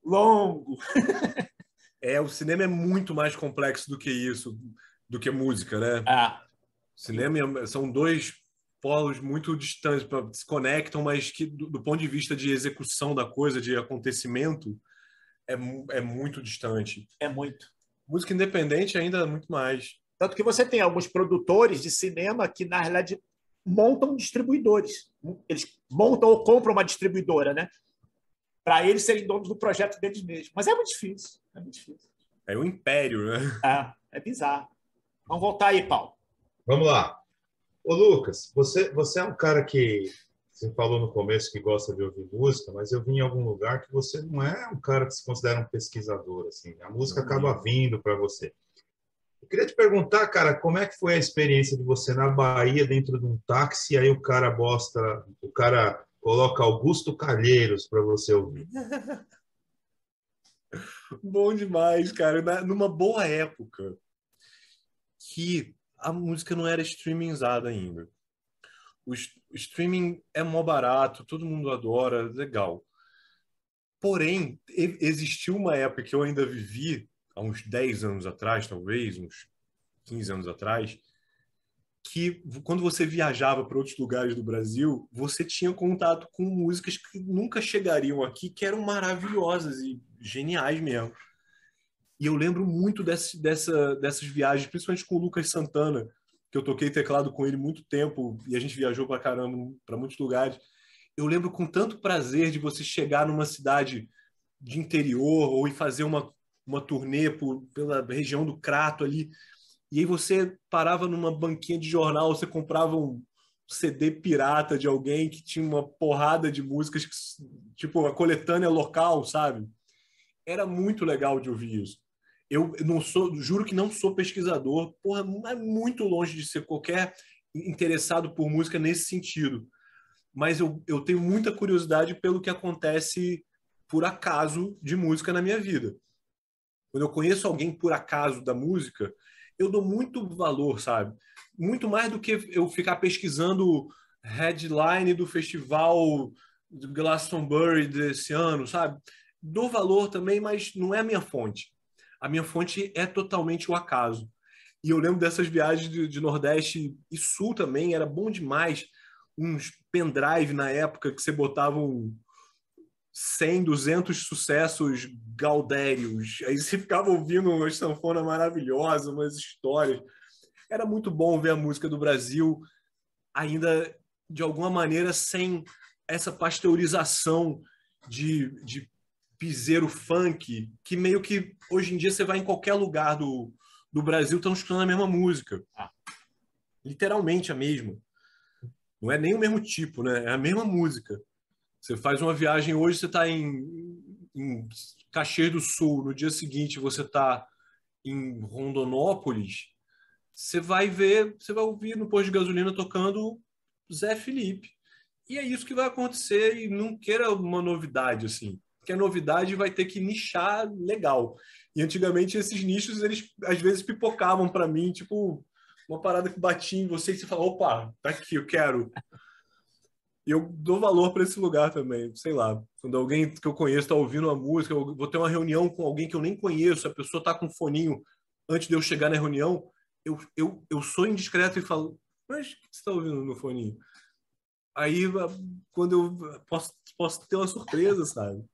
Speaker 3: longo.
Speaker 2: é, o cinema é muito mais complexo do que isso, do que música, né?
Speaker 3: Ah.
Speaker 2: Cinema são dois polos muito distantes, se conectam, mas que do, do, ponto de vista de execução da coisa, de acontecimento, é, é muito distante.
Speaker 3: É muito.
Speaker 2: Música independente ainda é muito mais.
Speaker 3: Tanto que você tem alguns produtores de cinema que, na realidade, montam distribuidores. Eles montam ou compram uma distribuidora, né? Para eles serem donos do projeto deles mesmos. Mas é muito difícil. É muito difícil.
Speaker 2: É um império, né?
Speaker 3: É, é bizarro. Vamos voltar aí, Paulo.
Speaker 1: Vamos lá. Ô, Lucas, você, você é um cara que você falou no começo que gosta de ouvir música, mas eu vi em algum lugar que você não é um cara que se considera um pesquisador, assim. A música acaba vindo para você. Eu queria te perguntar, cara, como é que foi a experiência de você na Bahia dentro de um táxi e aí o cara bosta, o cara coloca Augusto Calheiros para você ouvir?
Speaker 2: Bom demais, cara. numa boa época que a música não era streamingzada ainda. O, streaming é mó barato, todo mundo adora, legal. Porém, existiu uma época que eu ainda vivi, há uns 10 anos atrás, talvez, uns 15 anos atrás, que quando você viajava para outros lugares do Brasil, você tinha contato com músicas que nunca chegariam aqui, que eram maravilhosas e geniais mesmo. E eu lembro muito desse, dessa, dessas viagens, principalmente com o Lucas Santana, que eu toquei teclado com ele muito tempo e a gente viajou para caramba para muitos lugares. Eu lembro com tanto prazer de você chegar numa cidade de interior ou ir fazer uma, uma turnê por, pela região do Crato ali. E aí você parava numa banquinha de jornal, você comprava um CD pirata de alguém que tinha uma porrada de músicas, tipo a coletânea local, sabe? Era muito legal de ouvir isso. Eu não sou, juro que não sou pesquisador, porra, é muito longe de ser qualquer interessado por música nesse sentido. Mas eu, eu tenho muita curiosidade pelo que acontece por acaso de música na minha vida. Quando eu conheço alguém por acaso da música, eu dou muito valor, sabe? Muito mais do que eu ficar pesquisando headline do festival Glastonbury desse ano, sabe? Dou valor também, mas não é a minha fonte a minha fonte é totalmente o acaso. E eu lembro dessas viagens de, de Nordeste e Sul também, era bom demais. Uns pendrive na época que você botava um 100, 200 sucessos gaudérios. Aí você ficava ouvindo uma sanfona maravilhosa, umas histórias. Era muito bom ver a música do Brasil ainda, de alguma maneira, sem essa pasteurização de, de piseiro funk, que meio que hoje em dia você vai em qualquer lugar do, do Brasil, estão escutando a mesma música. Ah. Literalmente a mesma. Não é nem o mesmo tipo, né? É a mesma música. Você faz uma viagem hoje, você está em, em Caxias do Sul, no dia seguinte você está em Rondonópolis, você vai ver, você vai ouvir no posto de gasolina tocando Zé Felipe. E é isso que vai acontecer e não queira uma novidade assim que a novidade vai ter que nichar legal. E antigamente esses nichos, eles às vezes pipocavam para mim, tipo, uma parada que batia em você e você fala, opa, tá aqui, eu quero. E eu dou valor para esse lugar também, sei lá. Quando alguém que eu conheço está ouvindo uma música, eu vou ter uma reunião com alguém que eu nem conheço, a pessoa tá com um foninho antes de eu chegar na reunião, eu, eu, eu sou indiscreto e falo, mas o que você está ouvindo no foninho? Aí, quando eu posso, posso ter uma surpresa, sabe?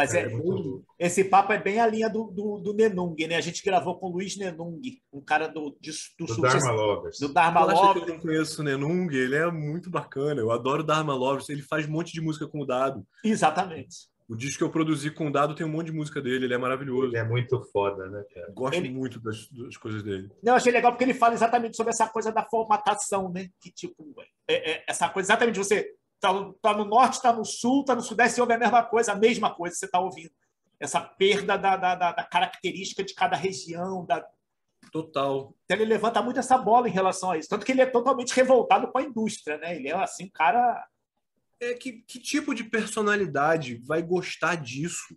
Speaker 3: Mas é, é muito... esse papo é bem a linha do, do, do, Nenung, né? A gente gravou com o Luiz Nenung, um cara do, de,
Speaker 1: do, do Dharma Lovers.
Speaker 3: Do Dharma Lovers.
Speaker 2: Eu não conheço o Nenung, ele é muito bacana. Eu adoro o Dharma Lovers. Ele faz um monte de música com o Dado.
Speaker 3: Exatamente.
Speaker 2: O disco que eu produzi com o Dado tem um monte de música dele, ele é maravilhoso.
Speaker 1: Ele é muito foda, né, cara?
Speaker 2: Gosto
Speaker 3: ele...
Speaker 2: muito das, das, coisas dele.
Speaker 3: Não, achei legal porque ele fala exatamente sobre essa coisa da formatação, né? Que, tipo, é, é, essa coisa exatamente você Está tá no norte, está no sul, está no sudeste, você ouve a mesma coisa, a mesma coisa você está ouvindo. Essa perda da, da, da, da, característica de cada região. Da...
Speaker 2: Total.
Speaker 3: Então ele levanta muito essa bola em relação a isso. Tanto que ele é totalmente revoltado com a indústria, né? Ele é assim, um cara
Speaker 2: é que, que tipo de personalidade vai gostar disso?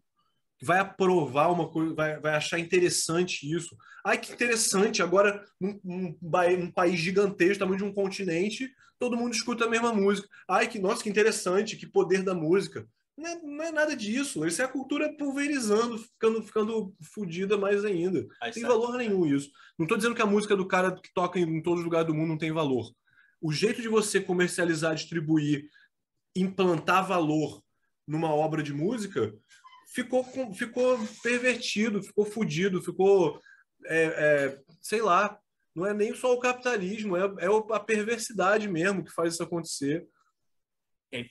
Speaker 2: Vai aprovar uma coisa, vai, vai achar interessante isso. Ai, que interessante! Agora, num, país gigantesco, tamanho de um continente, todo mundo escuta a mesma música. Ai, que nossa, que interessante, que poder da música. Não é, não é, nada disso. Isso é a cultura pulverizando, ficando, ficando fodida mais ainda. Não tem valor nenhum isso. Não estou dizendo que a música do cara que toca em, em todos os lugares do mundo não tem valor. O jeito de você comercializar, distribuir, implantar valor numa obra de música ficou, ficou pervertido, ficou fodido, ficou, é, é, sei lá, não é nem só o capitalismo, é, é a perversidade mesmo que faz isso acontecer.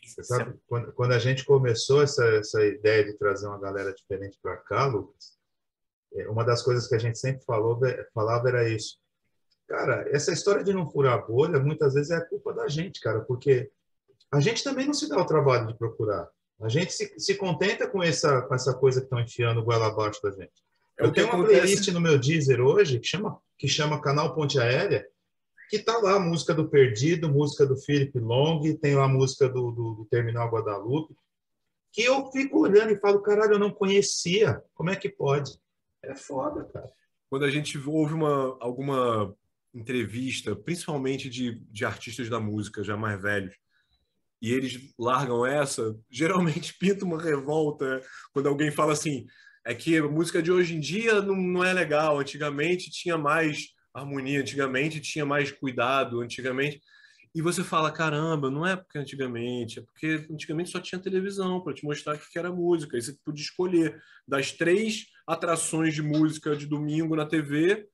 Speaker 1: Você sabe, quando, quando a gente começou essa, essa ideia de trazer uma galera diferente para cá, Lucas, é, uma das coisas que a gente sempre falou, falava era isso. Cara, essa história de não furar bolha, muitas vezes é culpa da gente, cara, porque a gente também não se dá o trabalho de procurar. A gente se, se contenta com essa, com essa coisa que estão enfiando goela abaixo da gente. É Eu tenho uma acontece... playlist no meu Deezer hoje que chama, que chama Canal Ponte Aérea, que tá lá a música do Perdido, música do Philip Long, tem lá a música do, do, do Terminal Guadalupe, que eu fico olhando e falo, caralho, eu não conhecia. Como é que pode? É foda, cara.
Speaker 2: Quando a gente ouve uma, alguma entrevista, principalmente de, de artistas da música já mais velhos, e eles largam essa, geralmente pinta uma revolta quando alguém fala assim, é que a música de hoje em dia não, não é legal, antigamente tinha mais harmonia antigamente, tinha mais cuidado antigamente. E você fala, caramba, não é porque antigamente, é porque antigamente só tinha televisão para te mostrar o que era música. Aí você podia escolher das três atrações de música de domingo na TV,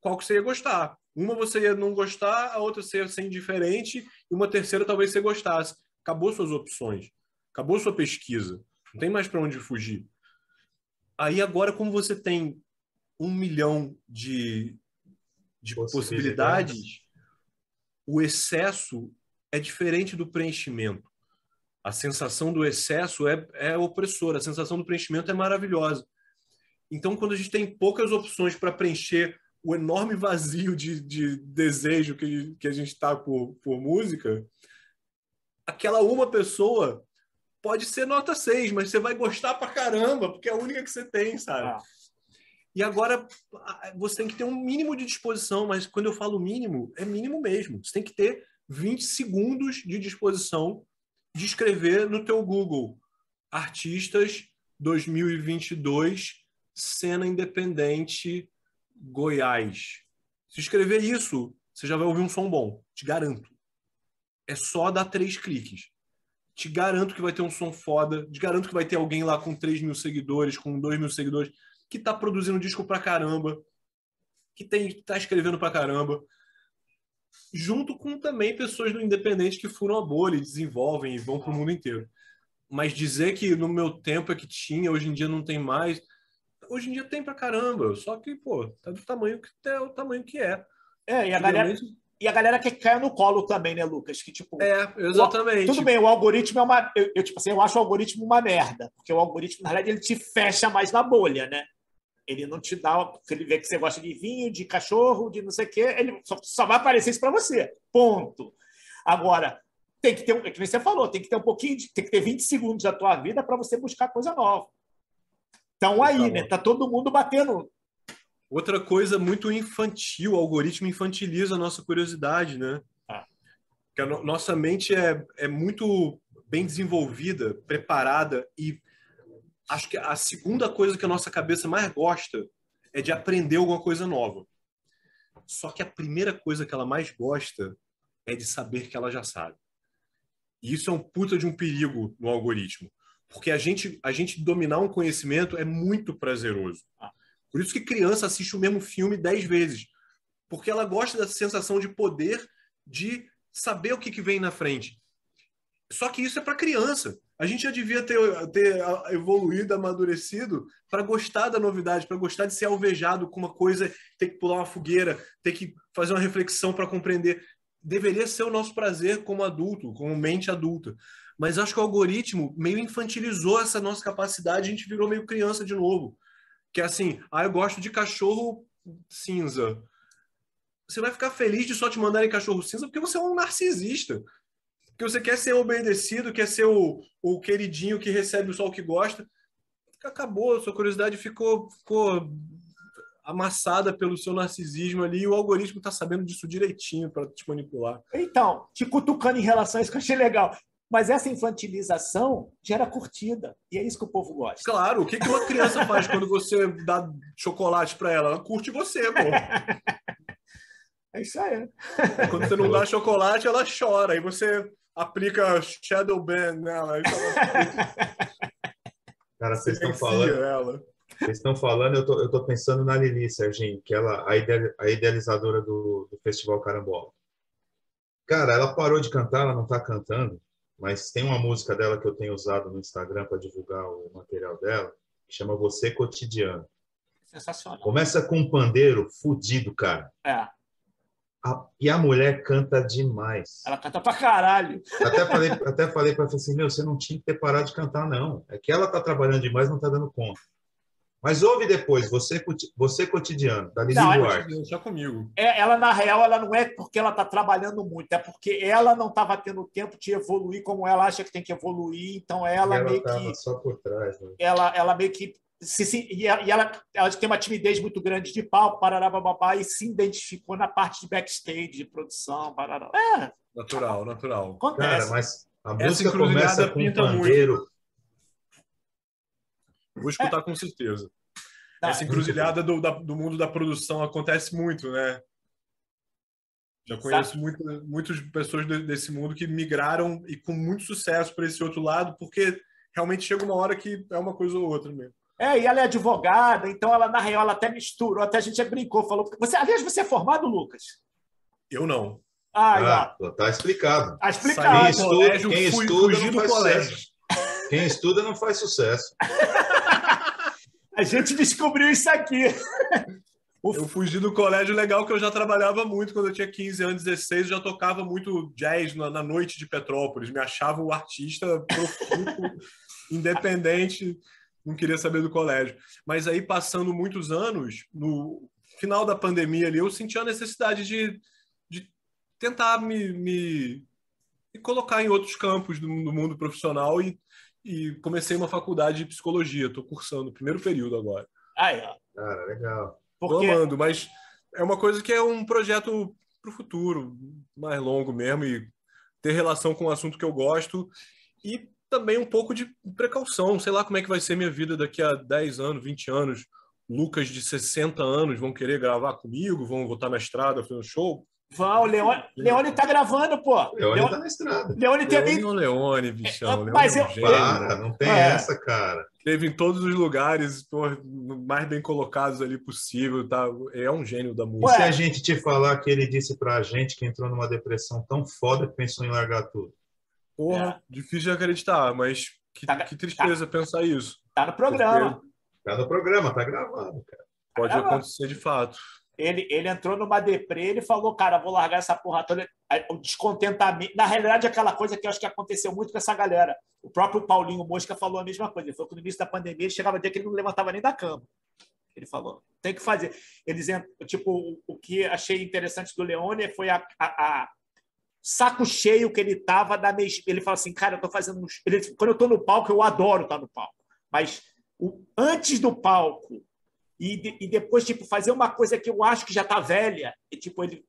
Speaker 2: qual que você ia gostar. Uma você ia não gostar, a outra você ia ser indiferente, e uma terceira talvez você gostasse. Acabou suas opções. Acabou sua pesquisa. Não tem mais para onde fugir. Aí agora, como você tem um milhão de, de possibilidades. possibilidades, o excesso é diferente do preenchimento. A sensação do excesso é, é opressora, a sensação do preenchimento é maravilhosa. Então, quando a gente tem poucas opções para preencher o enorme vazio de, de desejo que, que a gente está por, por música, aquela uma pessoa pode ser nota 6, mas você vai gostar pra caramba, porque é a única que você tem, sabe? Ah. E agora você tem que ter um mínimo de disposição, mas quando eu falo mínimo, é mínimo mesmo. Você tem que ter 20 segundos de disposição de escrever no teu Google artistas 2022 cena independente Goiás. Se escrever isso, você já vai ouvir um som bom, te garanto. É só dar três cliques. Te garanto que vai ter um som foda, te garanto que vai ter alguém lá com 3 mil seguidores, com 2 mil seguidores que tá produzindo disco pra caramba, que tem, tá escrevendo pra caramba, junto com também pessoas do independente que furam a bolha e desenvolvem e vão pro mundo inteiro. Mas dizer que no meu tempo é que tinha, hoje em dia não tem mais, hoje em dia tem pra caramba, só que, pô, tá do tamanho que é o tamanho que é.
Speaker 3: É, e a galera e a galera que cai no colo também, né, Lucas? Que, tipo,
Speaker 2: é, exatamente.
Speaker 3: O, tudo bem, o algoritmo é uma. Eu, eu, tipo assim, eu acho o algoritmo uma merda. Porque o algoritmo, na verdade, ele te fecha mais na bolha, né? Ele não te dá. Se ele vê que você gosta de vinho, de cachorro, de não sei o quê, ele só, só vai aparecer isso para você. Ponto. Agora, tem que ter, um, é que você falou, tem que ter um pouquinho, de, tem que ter 20 segundos da tua vida para você buscar coisa nova. Aí, tá né? Tá todo mundo batendo.
Speaker 2: Outra coisa muito infantil, o algoritmo infantiliza a nossa curiosidade, né? Ah. Que a no, nossa mente é, é muito bem desenvolvida, preparada e acho que a segunda coisa que a nossa cabeça mais gosta é de aprender alguma coisa nova. Só que a primeira coisa que ela mais gosta é de saber que ela já sabe. E isso é um puta de um perigo no algoritmo. Porque a gente, a gente dominar um conhecimento é muito prazeroso. Por isso que criança assiste o mesmo filme dez vezes. Porque ela gosta da sensação de poder de saber o que, que vem na frente. Só que isso é para criança. A gente já devia ter, ter evoluído, amadurecido para gostar da novidade, para gostar de ser alvejado com uma coisa, ter que pular uma fogueira, ter que fazer uma reflexão para compreender. Deveria ser o nosso prazer como adulto, como mente adulta. Mas acho que o algoritmo meio infantilizou essa nossa capacidade, a gente virou meio criança de novo. Que é assim, ah, eu gosto de cachorro cinza. Você vai ficar feliz de só te mandarem cachorro cinza porque você é um narcisista Porque você quer ser obedecido, quer ser o, o queridinho que recebe o que gosta. Acabou, sua curiosidade ficou, ficou amassada pelo seu narcisismo ali e o algoritmo está sabendo disso direitinho para te manipular.
Speaker 3: Então, te cutucando em relação a isso que eu achei legal. Mas essa infantilização gera curtida. E é isso que o povo gosta.
Speaker 2: Claro, o que, que uma criança faz quando você dá chocolate para ela? Ela curte você, pô.
Speaker 3: É isso aí.
Speaker 2: Quando você não dá chocolate, ela chora. Aí você aplica Shadow Ban nela.
Speaker 1: Cara, vocês estão falando. Ela. Vocês estão falando, eu tô, eu tô pensando na Lili Serginho, que ela a, ideal, a idealizadora do, do Festival Carambola. Cara, ela parou de cantar, ela não está cantando, mas tem uma música dela que eu tenho usado no Instagram para divulgar o material dela, que chama Você Cotidiano.
Speaker 3: Sensacional.
Speaker 1: Começa com um pandeiro fudido, cara.
Speaker 3: É.
Speaker 1: A, e a mulher canta demais.
Speaker 3: Ela canta pra caralho.
Speaker 1: Até falei, até falei para ela assim: Meu, você não tinha que ter parado de cantar, não. É que ela tá trabalhando demais, não tá dando conta. Mas ouve depois, você, você cotidiano, da Lili não, Duarte.
Speaker 2: Só comigo.
Speaker 3: É, ela, na real, ela não é porque ela está trabalhando muito, é porque ela não estava tendo tempo de evoluir como ela acha que tem que evoluir, então ela, ela meio que.
Speaker 1: só por trás. Né?
Speaker 3: Ela, ela meio que. Se, se, e ela, ela tem uma timidez muito grande de palco, parará, bababá, e se identificou na parte de backstage, de produção, parará. É.
Speaker 2: Natural, natural.
Speaker 1: Acontece. Cara, mas a música começa com um pandeiro. Muito
Speaker 2: Vou escutar com certeza. Tá. Essa encruzilhada do, da, do mundo da produção acontece muito, né? Já conheço muito, muitas pessoas desse mundo que migraram e com muito sucesso para esse outro lado, porque realmente chega uma hora que é uma coisa ou outra mesmo.
Speaker 3: É, e ela é advogada, então ela, na real, ela até misturou, até a gente brincou, falou. Você, aliás, você é formado, Lucas?
Speaker 2: Eu não.
Speaker 1: Ah, ah tá explicado.
Speaker 3: Tá explicado.
Speaker 1: Quem estuda, quem estuda não faz colégio. sucesso. Quem estuda não faz sucesso.
Speaker 3: A gente descobriu isso aqui.
Speaker 2: Eu fugi do colégio legal que eu já trabalhava muito quando eu tinha 15 anos, 16, eu já tocava muito jazz na, na noite de Petrópolis, me achava um artista profundo, independente, não queria saber do colégio. Mas aí, passando muitos anos, no final da pandemia ali, eu senti a necessidade de, de tentar me, me, me colocar em outros campos do, do mundo profissional e e comecei uma faculdade de psicologia. Estou cursando o primeiro período agora.
Speaker 3: Ah, é.
Speaker 1: Cara, legal.
Speaker 2: Estou amando, mas é uma coisa que é um projeto para o futuro, mais longo mesmo, e ter relação com o assunto que eu gosto e também um pouco de precaução. Sei lá como é que vai ser minha vida daqui a 10 anos, 20 anos. Lucas de 60 anos vão querer gravar comigo, vão voltar na estrada fazendo show.
Speaker 3: Vão, Leone, Leone tá gravando, pô.
Speaker 1: Leone, Leone tá na estrada.
Speaker 3: Leone
Speaker 2: tem Leone Leone, bichão.
Speaker 3: É, mas
Speaker 2: Leone
Speaker 3: eu...
Speaker 1: Para, não tem é. essa, cara.
Speaker 2: Teve em todos os lugares, pô, mais bem colocados ali possível, tá? É um gênio da música.
Speaker 1: E se a gente te falar que ele disse pra gente que entrou numa depressão tão foda que pensou em largar tudo?
Speaker 2: Porra, é. difícil de acreditar, mas que, tá, que tristeza tá, pensar isso.
Speaker 3: Tá no programa.
Speaker 1: Porque... Tá no programa, tá gravado, cara.
Speaker 2: Pode tá acontecer de fato
Speaker 3: ele, ele entrou numa deprê, ele falou, cara, vou largar essa porra toda. O descontentamento. Na realidade, aquela coisa que eu acho que aconteceu muito com essa galera. O próprio Paulinho Mosca falou a mesma coisa. Ele falou que no início da pandemia ele chegava dia que ele não levantava nem da cama. Ele falou, tem que fazer. Eles, tipo, o que achei interessante do Leone foi a, a, a saco cheio que ele tava da mes... Ele fala assim, cara, eu tô fazendo. Ele, quando eu tô no palco, eu adoro estar no palco. Mas o, antes do palco e, de, e depois tipo fazer uma coisa que eu acho que já está velha e tipo ele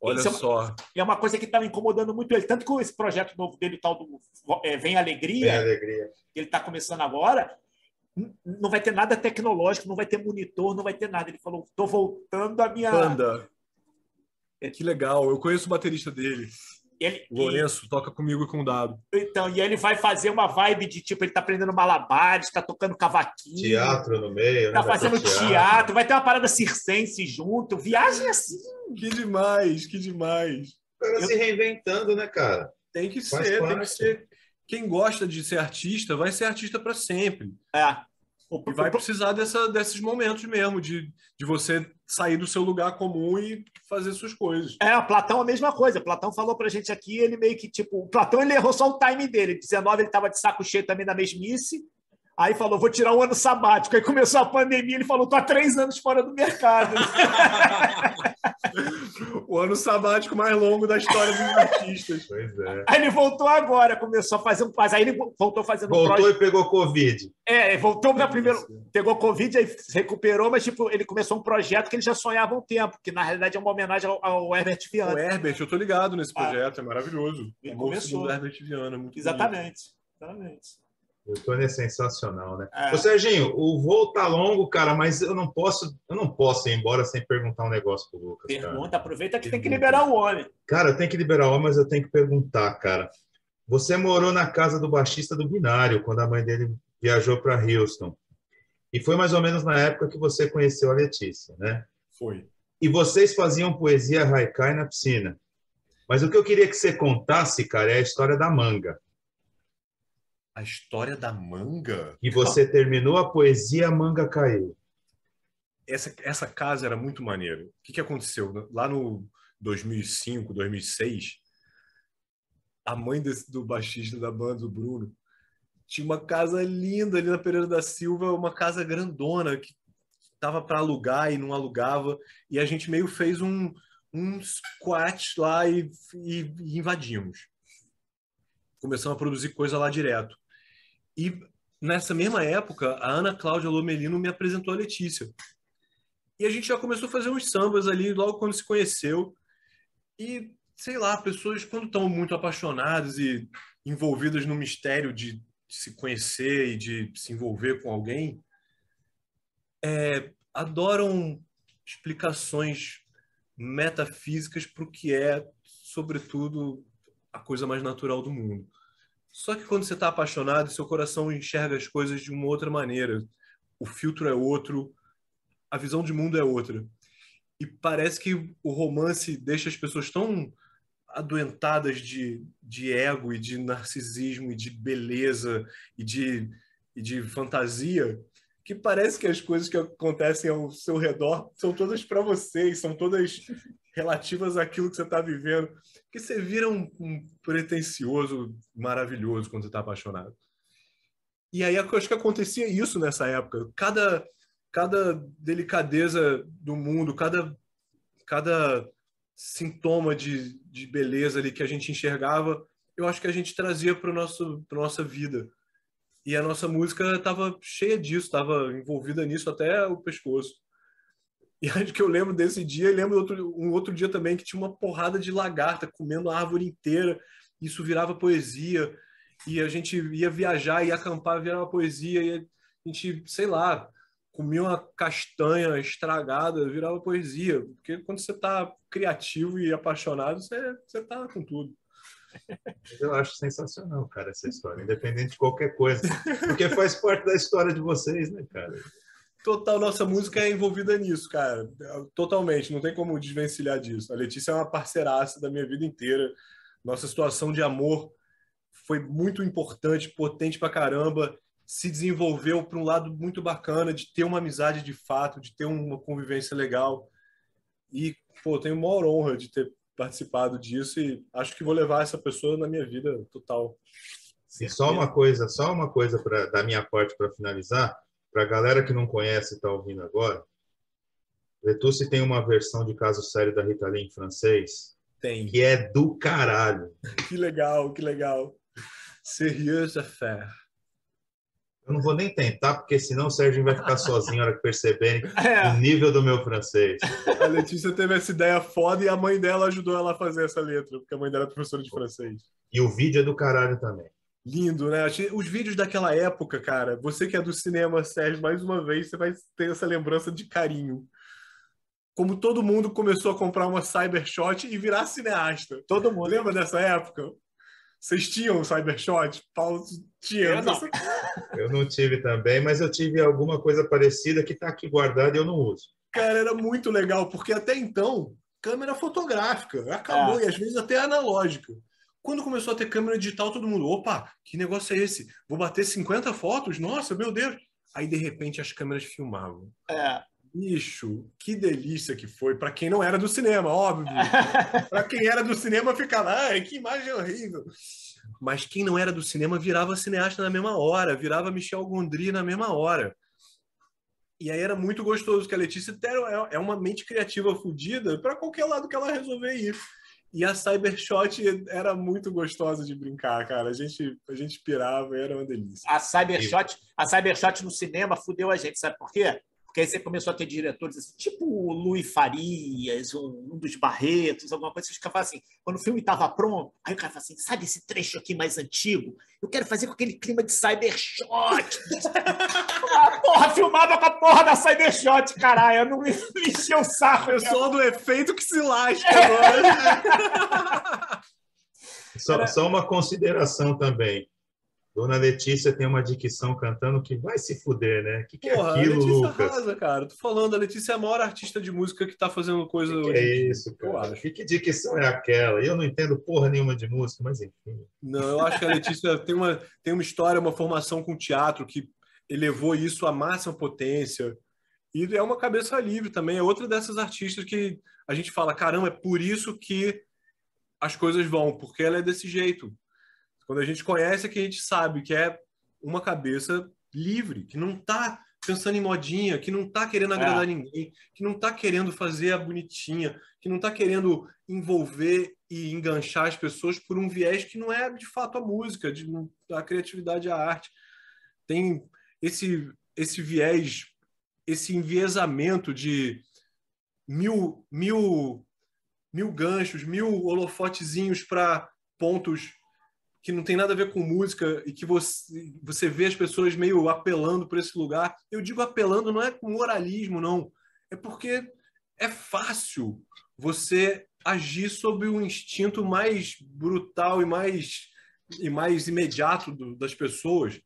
Speaker 2: Olha
Speaker 3: é
Speaker 2: só.
Speaker 3: É uma coisa que estava incomodando muito ele. Tanto que esse projeto novo dele, tal do é, Vem Alegria,
Speaker 1: Vem Alegria.
Speaker 3: que ele está começando agora, não vai ter nada tecnológico, não vai ter monitor, não vai ter nada. Ele falou: estou voltando a minha.
Speaker 2: Banda. É. Que legal, eu conheço o baterista dele. Ele, o Lourenço e, toca comigo e com o Dado.
Speaker 3: Então, e ele vai fazer uma vibe de tipo, ele tá aprendendo malabares, tá tocando cavaquinho.
Speaker 1: Teatro no meio,
Speaker 3: tá né? fazendo teatro. teatro. vai ter uma parada circense junto, viagem assim.
Speaker 2: Que demais, que demais.
Speaker 1: O cara Eu... se reinventando, né, cara?
Speaker 2: Tem que Faz ser, parte. tem que ser. Quem gosta de ser artista vai ser artista para sempre.
Speaker 3: É.
Speaker 2: E vai precisar dessa, desses momentos mesmo, de, de você sair do seu lugar comum e fazer suas coisas.
Speaker 3: É, Platão a mesma coisa. Platão falou pra gente aqui, ele meio que, tipo, o Platão ele errou só o time dele. 19 ele tava de saco cheio também da mesmice. Aí falou, vou tirar um ano sabático. Aí começou a pandemia, ele falou, tô há três anos fora do mercado.
Speaker 2: o ano sabático mais longo da história dos artistas.
Speaker 1: Pois é.
Speaker 3: Aí ele voltou agora, começou a fazer um. Mas aí ele voltou fazendo um
Speaker 1: Voltou
Speaker 3: projeto.
Speaker 1: e pegou Covid.
Speaker 3: É, voltou para primeiro. Pegou Covid, aí se recuperou, mas tipo, ele começou um projeto que ele já sonhava há um tempo, que na realidade é uma homenagem ao, ao Herbert
Speaker 2: O
Speaker 3: Viana.
Speaker 2: Herbert, eu tô ligado nesse
Speaker 3: Ah.
Speaker 2: projeto, é maravilhoso.
Speaker 3: Ele
Speaker 2: O
Speaker 3: começou.
Speaker 2: segundo Herbert Viana, muito bonito.
Speaker 3: Exatamente.
Speaker 1: O Tony é sensacional, né?
Speaker 3: É.
Speaker 1: Ô, Serginho, o voo tá longo, cara, mas eu não posso, eu não posso ir embora sem perguntar um negócio pro Lucas, cara.
Speaker 3: Pergunta, aproveita que tem que liberar o homem.
Speaker 1: Cara, eu tenho que liberar o homem, mas eu tenho que perguntar, cara. Você morou na casa do baixista do Binário, quando a mãe dele viajou para Houston. E foi mais ou menos na época que você conheceu a Letícia, né?
Speaker 2: Foi.
Speaker 1: E vocês faziam poesia haikai na piscina. Mas o que eu queria que você contasse, cara, é a história da manga.
Speaker 2: A história da manga?
Speaker 1: E você terminou a poesia, a manga caiu.
Speaker 2: Essa, essa casa era muito maneira. O que, que aconteceu? Lá no 2005, 2006, a mãe desse, do baixista da banda, do Bruno, tinha uma casa linda ali na Pereira da Silva, uma casa grandona que tava para alugar e não alugava. E a gente meio fez um, um squat lá e, e- e invadimos. Começamos a produzir coisa lá direto. E nessa mesma época, a Ana Cláudia Lomelino me apresentou a Letícia. E a gente já começou a fazer uns sambas ali logo quando se conheceu. E, sei lá, pessoas quando estão muito apaixonadas e envolvidas no mistério de se conhecer e de se envolver com alguém, é, adoram explicações metafísicas para o que é, sobretudo, a coisa mais natural do mundo. Só que quando você está apaixonado, seu coração enxerga as coisas de uma outra maneira. O filtro é outro, a visão de mundo é outra. E parece que o romance deixa as pessoas tão adoentadas de, de ego e de narcisismo e de beleza e de, e de fantasia que parece que as coisas que acontecem ao seu redor são todas para você e são todas relativas àquilo que você está vivendo. Que você vira um, um pretencioso maravilhoso quando você está apaixonado. E aí eu acho que acontecia isso nessa época. Cada, cada delicadeza do mundo, cada, cada sintoma de, de beleza ali que a gente enxergava, eu acho que a gente trazia para para nossa vida. E a nossa música estava cheia disso, estava envolvida nisso até o pescoço. E acho que eu lembro desse dia, e lembro outro, um outro dia também que tinha uma porrada de lagarta comendo a árvore inteira. Isso virava poesia. E a gente ia viajar, ia acampar, virava poesia. E a gente, sei lá, comia uma castanha estragada, virava poesia. Porque quando você está criativo e apaixonado, você, você tá com tudo.
Speaker 1: Eu acho sensacional, cara, essa história, independente de qualquer coisa. Porque faz parte da história de vocês, né, cara?
Speaker 2: Total, nossa música é envolvida nisso, cara. Totalmente, não tem como desvencilhar disso. A Letícia é uma parceiraça da minha vida inteira. Nossa situação de amor foi muito importante, potente pra caramba. Se desenvolveu para um lado muito bacana, de ter uma amizade de fato, de ter uma convivência legal. E, pô, tenho maior honra de ter participado disso e acho que vou levar essa pessoa na minha vida total.
Speaker 1: E só uma coisa, só uma coisa pra, da minha parte para finalizar, para a galera que não conhece e está ouvindo agora, Letucci tem uma versão de Caso Sério da Rita Lee em francês
Speaker 2: Tem.
Speaker 1: que é do caralho.
Speaker 2: Que legal, que legal. Sérieuse affaire.
Speaker 1: Eu não vou nem tentar, porque senão o Sérgio vai ficar sozinho na hora que perceberem
Speaker 3: É.
Speaker 1: o nível do meu francês.
Speaker 2: A Letícia teve essa ideia foda e a mãe dela ajudou ela a fazer essa letra, porque a mãe dela é professora de francês.
Speaker 1: E o vídeo é do caralho também.
Speaker 2: Lindo, né? Os vídeos daquela época, cara, você que é do cinema, Sérgio, mais uma vez, você vai ter essa lembrança de carinho. Como todo mundo começou a comprar uma Cybershot e virar cineasta.
Speaker 3: Todo mundo.
Speaker 2: Lembra dessa época? Vocês tinham Cybershot? Paulo tinha.
Speaker 3: Eu não.
Speaker 1: Eu não tive também, mas eu tive alguma coisa parecida que está aqui guardada e eu não uso.
Speaker 2: Cara, era muito legal, porque até então, câmera fotográfica, acabou,
Speaker 3: É.
Speaker 2: e às vezes até analógica. Quando começou a ter câmera digital, todo mundo, opa, que negócio é esse? Vou bater 50 fotos? Nossa, meu Deus! Aí, de repente, as câmeras filmavam.
Speaker 3: É.
Speaker 2: Bicho, que delícia que foi, para quem não era do cinema, óbvio. Para quem era do cinema, ficava, ai, que imagem horrível. Mas quem não era do cinema virava cineasta na mesma hora, virava Michel Gondry na mesma hora. E aí era muito gostoso, que a Letícia é uma mente criativa fodida para qualquer lado que ela resolver ir. E a Cybershot era muito gostosa de brincar, cara. A gente, a gente pirava era uma delícia.
Speaker 3: A Cybershot, a Cybershot no cinema fudeu a gente, sabe por quê? Porque aí você começou a ter diretores assim, tipo o Luiz Farias, um, dos Barretos, alguma coisa, você ficava assim, quando o filme estava pronto, aí o cara fala assim, sabe esse trecho aqui mais antigo? Eu quero fazer com aquele clima de cybershot. a porra, filmava com a porra da cybershot, caralho, eu não me encheu o saco.
Speaker 2: Eu sou do efeito que se lasca agora.
Speaker 1: só, só uma consideração também. Dona Letícia tem uma dicção cantando que vai se fuder, né? O que, que Porra, é aquilo, a Letícia Lucas? Arrasa,
Speaker 2: cara. Tô falando, a Letícia é a maior artista de música que tá fazendo coisa
Speaker 1: que
Speaker 2: hoje.
Speaker 1: é isso, cara? Que, que dicção é aquela? Eu não entendo porra nenhuma de música, mas enfim.
Speaker 2: Não, eu acho que a Letícia tem uma, tem uma história, uma formação com teatro que elevou isso à máxima potência. E é uma cabeça livre também. É outra dessas artistas que a gente fala, caramba, é por isso que as coisas vão, porque ela é desse jeito quando a gente conhece, é que a gente sabe que é uma cabeça livre, que não está pensando em modinha, que não está querendo agradar é. ninguém, que não está querendo fazer a bonitinha, que não está querendo envolver e enganchar as pessoas por um viés que não é de fato a música, de, a criatividade, a arte. Tem esse, esse viés, esse enviesamento de mil, mil, mil ganchos, mil holofotezinhos para pontos que não tem nada a ver com música e que você, você vê as pessoas meio apelando por esse lugar. Eu digo apelando não é com moralismo, não. É porque é fácil você agir sob o instinto mais brutal e mais, e mais imediato do, das pessoas.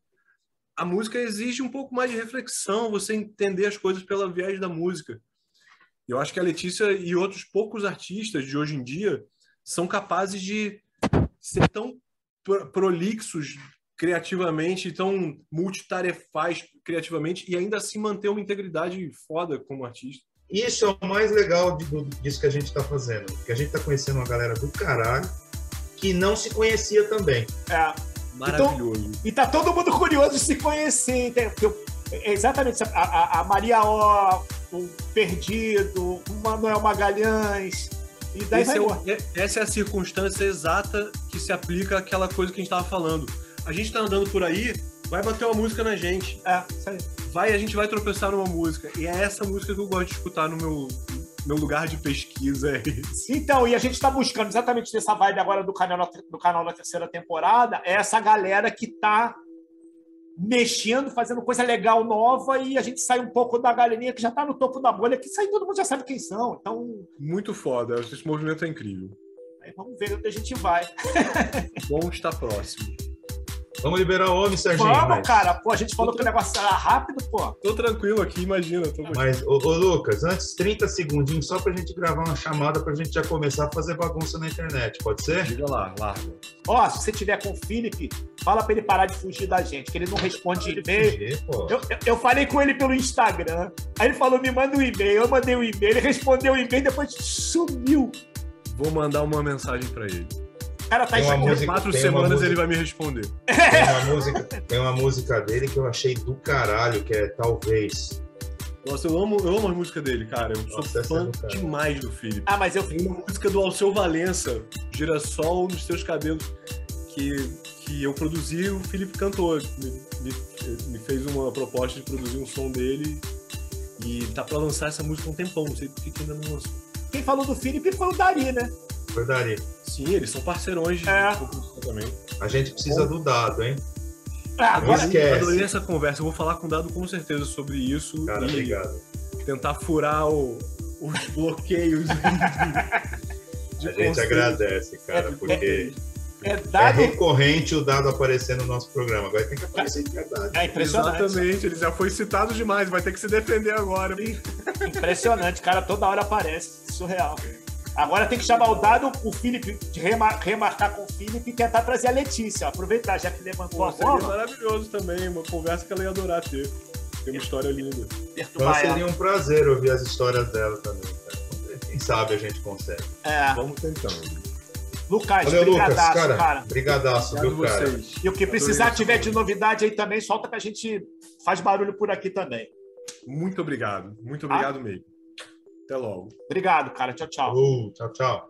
Speaker 2: A música exige um pouco mais de reflexão, você entender as coisas pela viés da música. Eu acho que a Letícia e outros poucos artistas de hoje em dia são capazes de ser tão prolixos criativamente, tão multitarefais criativamente e ainda assim manter uma integridade foda como artista.
Speaker 1: Isso é o mais legal de, disso que a gente está fazendo, que a gente está conhecendo uma galera do caralho que não se conhecia também.
Speaker 3: É. Maravilhoso. Então, e tá todo mundo curioso de se conhecer. Eu, é exatamente. A, a, a Maria O, o Perdido, o Manuel Magalhães, e daí
Speaker 2: é o, é, essa é a circunstância exata que se aplica àquela coisa que a gente estava falando. A gente está andando por aí, vai bater uma música na gente.
Speaker 3: É, isso aí.
Speaker 2: Vai, a gente vai tropeçar numa música. E é essa música que eu gosto de escutar no meu, meu lugar de pesquisa. É
Speaker 3: isso. Então, e a gente está buscando exatamente nessa vibe agora do canal, do canal da terceira temporada, é essa galera que está mexendo, fazendo coisa legal, nova, e a gente sai um pouco da galerinha que já está no topo da bolha, que sai todo mundo já sabe quem são. Então.
Speaker 2: Muito foda, esse movimento é incrível.
Speaker 3: Aí vamos ver onde a gente vai.
Speaker 2: Bom estar próximo.
Speaker 1: Vamos liberar o homem, Serginho.
Speaker 3: Vamos, mas... cara. Pô, a gente falou que o negócio era rápido, pô.
Speaker 2: Tô tranquilo aqui, imagina. Tô
Speaker 1: mas, ô, ô, Lucas, antes, 30 segundinhos só pra gente gravar uma chamada pra gente já começar a fazer bagunça na internet, pode ser?
Speaker 2: Diga lá, larga.
Speaker 3: Ó, se você tiver com o Felipe, fala pra ele parar de fugir da gente, que ele não responde e-mail. Eu, eu, eu, falei com ele pelo Instagram, aí ele falou, me manda um e-mail. Eu mandei um e-mail, ele respondeu o e-mail, depois sumiu.
Speaker 2: Vou mandar uma mensagem pra ele
Speaker 3: cara tá
Speaker 2: em música, quatro semanas música, ele vai me responder.
Speaker 1: Tem uma, música, tem uma música dele que eu achei do caralho, que é Talvez.
Speaker 2: Nossa, eu amo, eu amo a música dele, cara. Eu Nossa, sou fã é demais do Felipe.
Speaker 3: Ah, mas eu
Speaker 2: Tem uma música do Alceu Valença, Girassol nos seus cabelos, que, que eu produzi e o Felipe cantou. Me, me, me, fez uma proposta de produzir um som dele e tá pra lançar essa música há um tempão, não sei por que ainda não lançou.
Speaker 3: Quem falou do Felipe foi o Dari, né?
Speaker 1: Dari.
Speaker 2: Sim, eles são parceirões
Speaker 3: é.
Speaker 1: também. A gente precisa Bom. do dado, hein?
Speaker 2: Ah, agora esquece. Adorei essa conversa. Eu vou falar com o Dado com certeza sobre isso.
Speaker 1: Cara, e obrigado.
Speaker 2: Tentar furar o, os bloqueios.
Speaker 1: De, de a gente agradece, cara, é, porque é, é, dado... é, recorrente o dado aparecer no nosso programa. Agora tem que aparecer de verdade.
Speaker 3: É impressionante.
Speaker 2: Exatamente, ele já foi citado demais, vai ter que se defender agora.
Speaker 3: Impressionante, cara, toda hora aparece. Surreal. Agora tem que chamar o dado, o Felipe, de remar, remarcar com o Felipe e tentar trazer a Letícia. Aproveitar, já que levantou Pô, a
Speaker 2: bola. maravilhoso também, uma conversa que ela ia adorar ter. Tem uma história linda.
Speaker 1: Então seria um prazer ouvir as histórias dela também. Cara. Quem sabe a gente consegue.
Speaker 3: É.
Speaker 2: Vamos tentando.
Speaker 3: Lucas, Valeu, Lucas, cara. cara.
Speaker 1: Brigadaço, viu,
Speaker 3: vocês. E o que precisar tiver de novidade aí também, solta que a gente faz barulho por aqui também.
Speaker 2: Muito obrigado. Muito obrigado ah. mesmo. Até logo.
Speaker 3: Obrigado, cara. Tchau, tchau.
Speaker 1: Uh, tchau, tchau.